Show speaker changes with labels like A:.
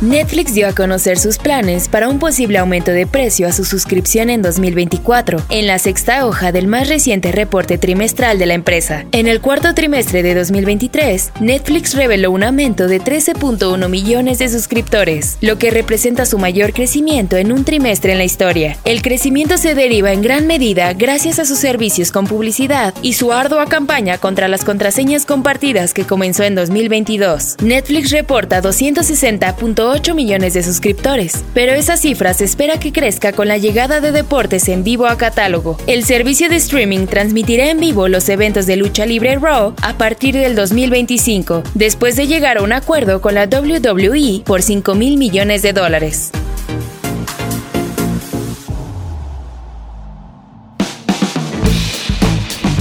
A: Netflix dio a conocer sus planes para un posible aumento de precio a su suscripción en 2024, en la sexta hoja del más reciente reporte trimestral de la empresa. En el cuarto trimestre de 2023, Netflix reveló un aumento de 13.1 millones de suscriptores, lo que representa su mayor crecimiento en un trimestre en la historia. El crecimiento se deriva en gran medida gracias a sus servicios con publicidad y su ardua campaña contra las contraseñas compartidas que comenzó en 2022. Netflix reporta 260.8 8 millones de suscriptores, pero esa cifra se espera que crezca con la llegada de deportes en vivo a catálogo. El servicio de streaming transmitirá en vivo los eventos de lucha libre Raw a partir del 2025, después de llegar a un acuerdo con la WWE por 5 mil millones de dólares.